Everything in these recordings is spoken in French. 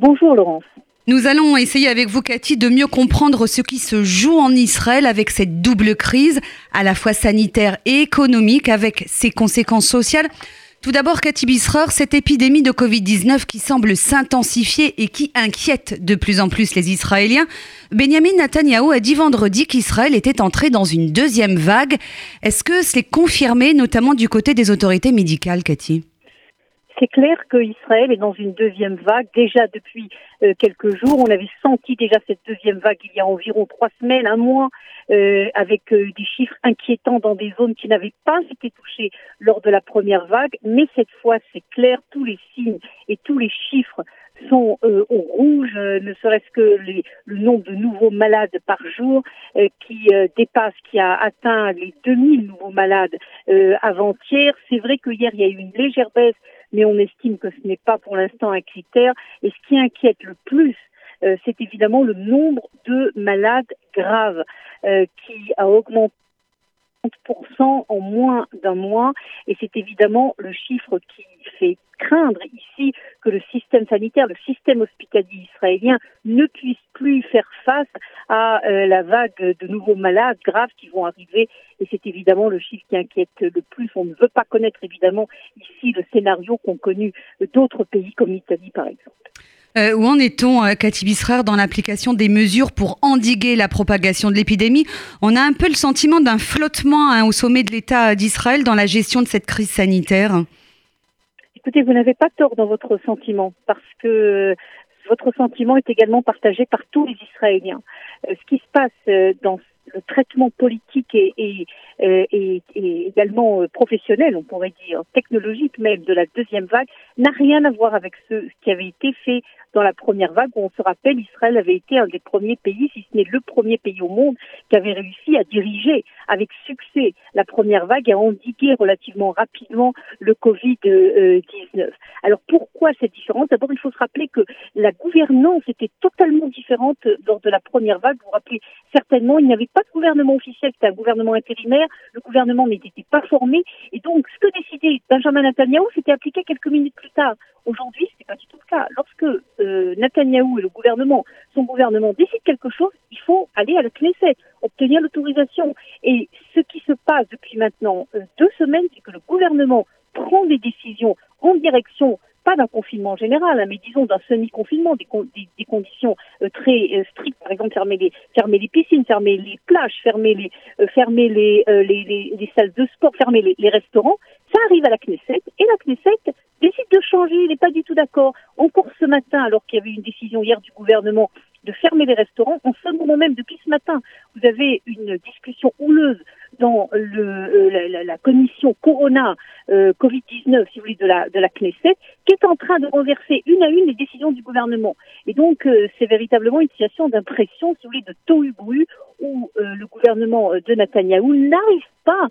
Bonjour Laurence. Nous allons essayer avec vous, Cathy, de mieux comprendre ce qui se joue en Israël avec cette double crise, à la fois sanitaire et économique, avec ses conséquences sociales. Tout d'abord, Cathy Bisrer, cette épidémie de Covid-19 qui semble s'intensifier et qui inquiète de plus en plus les Israéliens. Benjamin Netanyahu a dit vendredi qu'Israël était entré dans une deuxième vague. Est-ce que c'est confirmé, notamment du côté des autorités médicales, Cathy? C'est clair qu'Israël est dans une deuxième vague. Déjà depuis euh, quelques jours, on avait senti déjà cette deuxième vague il y a environ trois semaines, un mois, euh, avec euh, des chiffres inquiétants dans des zones qui n'avaient pas été touchées lors de la première vague. Mais cette fois, c'est clair, tous les signes et tous les chiffres sont au rouge, ne serait-ce que le nombre de nouveaux malades par jour qui dépasse, qui a atteint les 2000 nouveaux malades avant-hier. C'est vrai que hier, il y a eu une légère baisse mais on estime que ce n'est pas pour l'instant un critère. Et ce qui inquiète le plus, euh, c'est évidemment le nombre de malades graves euh, qui a augmenté 30% en moins d'un mois et c'est évidemment le chiffre qui fait craindre ici que le système sanitaire, le système hospitalier israélien ne puisse plus faire face à euh, la vague de nouveaux malades graves qui vont arriver et c'est évidemment le chiffre qui inquiète le plus. On ne veut pas connaître évidemment ici le scénario qu'ont connu d'autres pays comme l'Italie par exemple. Euh, où en est-on, euh, Cathy Bisrer, dans l'application des mesures pour endiguer la propagation de l'épidémie? On a un peu le sentiment d'un flottement hein, au sommet de l'État d'Israël dans la gestion de cette crise sanitaire. Écoutez, vous n'avez pas tort dans votre sentiment, parce que votre sentiment est également partagé par tous les Israéliens. Euh, ce qui se passe dans le traitement politique et, également professionnel, on pourrait dire, technologique même de la deuxième vague, n'a rien à voir avec ce qui avait été fait dans la première vague où on se rappelle, Israël avait été un des premiers pays, si ce n'est le premier pays au monde, qui avait réussi à diriger avec succès la première vague et à endiguer relativement rapidement le Covid-19. Alors pourquoi cette différence? D'abord, il faut se rappeler que la gouvernance était totalement différente lors de la première vague. Vous vous rappelez certainement, il n'y avait pas de gouvernement officiel, c'était un gouvernement intérimaire, le gouvernement n'était pas formé, et donc ce que décidait Benjamin Netanyahu, c'était appliqué quelques minutes plus Aujourd'hui, ce n'est pas du tout le cas. Lorsque euh, Netanyahou et le gouvernement, son gouvernement décident quelque chose, il faut aller à la Knesset, obtenir l'autorisation. Et ce qui se passe depuis maintenant euh, deux semaines, c'est que le gouvernement prend des décisions en direction pas d'un confinement général, hein, mais disons d'un semi-confinement, des, des, conditions euh, très euh, strictes, par exemple fermer les, piscines, fermer les plages, fermer les, fermer les, les, les, salles de sport, fermer les, les restaurants, ça arrive à la Knesset, et la Knesset décide il n'est pas du tout d'accord. Encore ce matin, alors qu'il y avait une décision hier du gouvernement de fermer les restaurants, en ce moment même, depuis ce matin, vous avez une discussion houleuse dans le, euh, la, commission Corona euh, Covid-19, si vous voulez, de la, de la Knesset, qui est en train de renverser une à une les décisions du gouvernement. Et donc, euh, c'est véritablement une situation d'impression, si vous voulez, de tohu-bohu, où le gouvernement de Netanyahou n'arrive pas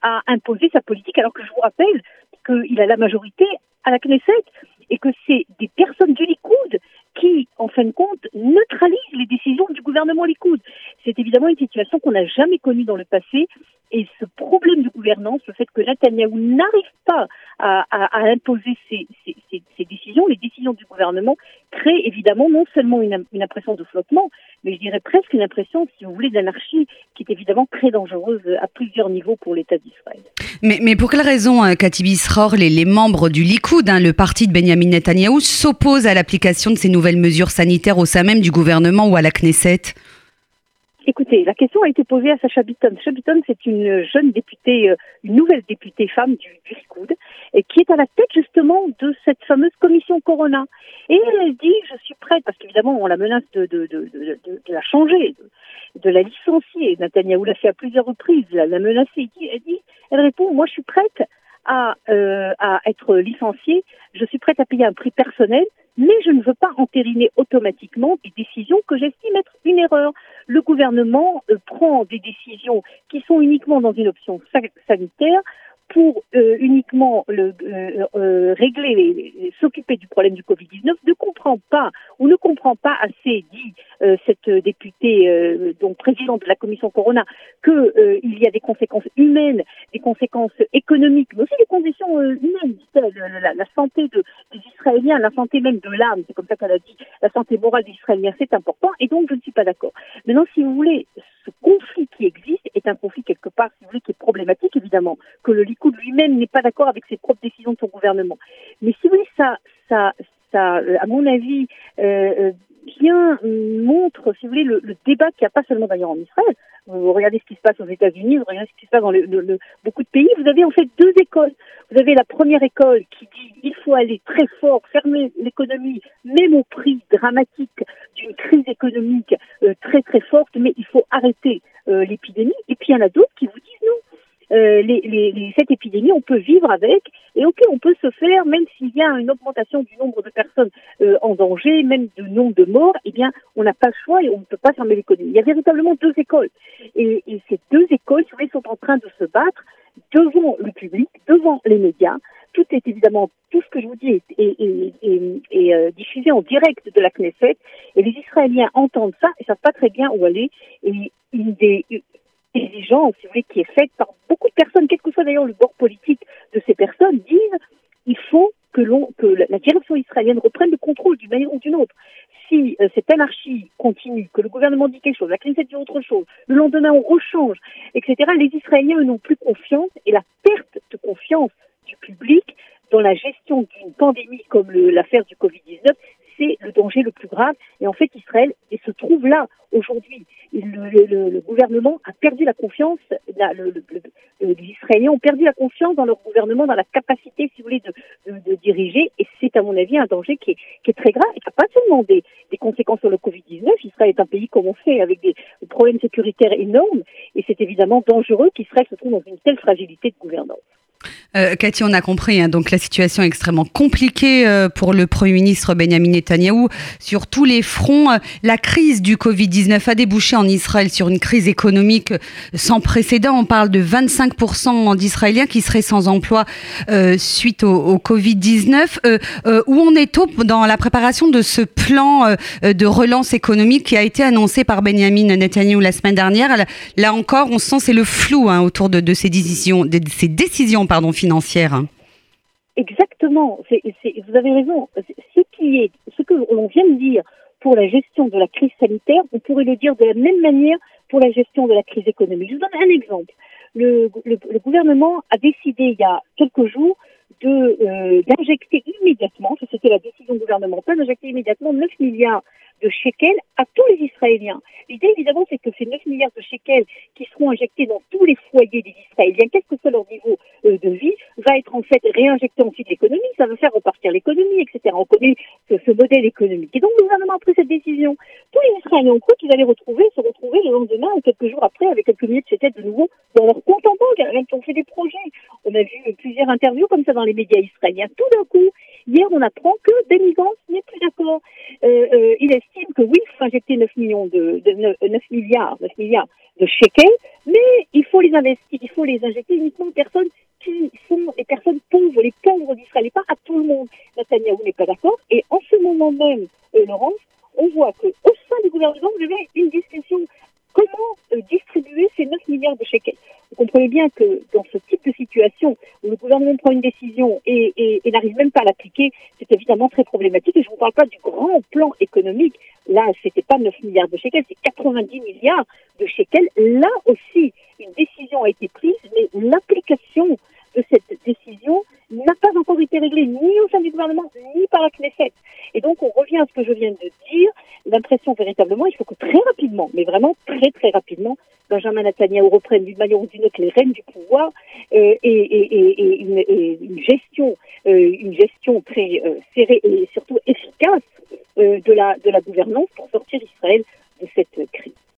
à imposer sa politique, alors que je vous rappelle qu'il a la majorité à la Knesset et que c'est des personnes du Likoud qui, en fin de compte, neutralisent les décisions du gouvernement Likoud. C'est évidemment une situation qu'on n'a jamais connue dans le passé. Et ce problème de gouvernance, le fait que Netanyahu n'arrive pas à, imposer ses, décisions, les décisions du gouvernement, crée évidemment non seulement une, impression de flottement, mais je dirais presque une impression, si vous voulez, d'anarchie qui est évidemment très dangereuse à plusieurs niveaux pour l'État d'Israël. Mais, pour quelle raison, euh, Cathy Bisror, les, les, membres du Likoud, hein, le parti de Benjamin Netanyahou, s'opposent à l'application de ces nouvelles mesures sanitaires au sein même du gouvernement ou à la Knesset? Écoutez, la question a été posée à Sacha Bitton. Sacha Bitton, c'est une jeune députée, euh, une nouvelle députée femme du, du qui est à la tête justement de cette fameuse commission Corona. Et elle dit, je suis prête, parce qu'évidemment, on la menace de, de, la changer, de, la licencier. Netanyahu l'a fait à plusieurs reprises, la, la menacer. Elle dit, elle répond, moi je suis prête euh, à être licenciée, je suis prête à payer un prix personnel, mais je ne veux pas entériner automatiquement des décisions que j'estime être une erreur. Le gouvernement euh, prend des décisions qui sont uniquement dans une option sanitaire pour euh, uniquement le, euh, euh régler, s'occuper du problème du Covid-19, ne comprend pas ou ne comprend pas assez, dit cette députée, donc présidente de la commission Corona, que il y a des conséquences humaines, des conséquences économiques, mais aussi des conditions humaines, la, la, santé de, des Israéliens, la santé même de l'âme, c'est comme ça qu'elle a dit, la santé morale des Israéliens, c'est important, et donc je ne suis pas d'accord. Maintenant, si vous voulez, ce conflit qui existe est un conflit quelque part, si vous voulez, qui est problématique, évidemment, que le Likoud lui-même n'est pas d'accord avec ses propres décisions de son gouvernement. Mais si vous voulez, ça, ça, ça, euh, à mon avis, euh, euh, montre, si vous voulez, le, débat qu'il n'y a pas seulement d'ailleurs en Israël. Vous regardez ce qui se passe aux États-Unis, vous regardez ce qui se passe dans beaucoup de pays. Vous avez en fait deux écoles. Vous avez la première école qui dit il faut aller très fort, fermer l'économie, même au prix dramatique d'une crise économique très très forte, mais il faut arrêter l'épidémie. Et puis il y en a d'autres qui vous euh, cette épidémie, on peut vivre avec, et ok, on peut se faire, même s'il y a une augmentation du nombre de personnes euh, en danger, même du nombre de morts, eh bien, on n'a pas le choix et on ne peut pas fermer l'économie. Il y a véritablement deux écoles, et, ces deux écoles, si sont en train de se battre devant le public, devant les médias. Tout est évidemment, tout ce que je vous dis est, euh, diffusé en direct de la Knesset, et les Israéliens entendent ça et savent pas très bien où aller. Exigence, si vous voulez, qui est faite par beaucoup de personnes, quel que soit d'ailleurs le bord politique de ces personnes, disent il faut que, que la direction israélienne reprenne le contrôle d'une manière ou d'une autre. Si euh, cette anarchie continue, que le gouvernement dit quelque chose, la Knesset dit autre chose, le lendemain on rechange, etc., les Israéliens n'ont plus confiance et la perte de confiance du public dans la gestion d'une pandémie comme l'affaire du Covid-19, c'est le danger le plus grave. Et en fait, Israël se trouve là aujourd'hui. Le, gouvernement a perdu la confiance, les Israéliens ont perdu la confiance dans leur gouvernement, dans la capacité, si vous voulez, de, diriger. Et c'est, à mon avis, un danger qui est, très grave et qui n'a pas seulement des, des, conséquences sur le Covid-19. Israël est un pays, comme on sait, avec des problèmes sécuritaires énormes. Et c'est évidemment dangereux qu'Israël se trouve dans une telle fragilité de gouvernance. Euh, Cathy, on a compris, hein, donc la situation est extrêmement compliquée euh, pour le Premier ministre Benjamin Netanyahou sur tous les fronts. Euh, la crise du Covid-19 a débouché en Israël sur une crise économique sans précédent. On parle de 25% d'Israéliens qui seraient sans emploi euh, suite au, au Covid-19. où on est au dans la préparation de ce plan de relance économique qui a été annoncé par Benjamin Netanyahou la semaine dernière? Là encore, on sent c'est le flou hein, autour de, de, ces décisions, financière. Exactement, vous avez raison. Ce, qui est, ce que l'on vient de dire pour la gestion de la crise sanitaire, on pourrait le dire de la même manière pour la gestion de la crise économique. Je vous donne un exemple. Le, gouvernement a décidé il y a quelques jours euh, d'injecter immédiatement, c'était la décision gouvernementale, d'injecter immédiatement 9 milliards de shekels à tous les Israéliens. L'idée, évidemment, c'est que ces 9 milliards de shekels qui seront injectés dans tous les foyers des Israéliens, quel que soit leur niveau euh, de vie, va être en fait réinjecté ensuite l'économie, ça va faire repartir l'économie, etc. On connaît ce, modèle économique. Et donc, le gouvernement a pris cette décision. Tous les Israéliens ont cru qu'ils allaient retrouver, se retrouver le lendemain ou quelques jours après avec quelques milliers de shekels de nouveau dans leur compte en banque, qui ont fait des projets. On a vu plusieurs interviews comme ça dans les médias israéliens. Tout d'un coup, hier, on apprend que Benny n'est plus d'accord. Euh, euh, il estime que oui, il faut injecter 9 millions de, de 9, milliards, 9 milliards de shekels, mais il faut les investir, il faut les injecter uniquement aux personnes sont les personnes pauvres, les pauvres d'Israël, et pas à tout le monde. Netanyahu n'est pas d'accord. Et en ce moment même, euh, Laurence, on voit que au sein du gouvernement, vous avez une discussion comment euh, distribuer ces 9 milliards de shekels. Vous comprenez bien que dans ce type de situation où le gouvernement prend une décision et, et, n'arrive même pas à l'appliquer, c'est évidemment très problématique. Et je ne vous parle pas du grand plan économique. Là, c'était pas 9 milliards de shekels, c'est 90 milliards de shekels. Là aussi, une décision a été prise, mais l'application de cette décision n'a pas encore été réglée ni au sein du gouvernement, ni par la Knesset. Et donc, on revient à ce que je viens de dire. L'impression, véritablement, il faut que très rapidement, mais vraiment très, très rapidement, Benjamin Netanyahu reprenne d'une manière ou d'une autre les rênes du pouvoir euh, et, une, gestion, euh, une gestion très euh, serrée et surtout efficace de, la, de gouvernance pour sortir Israël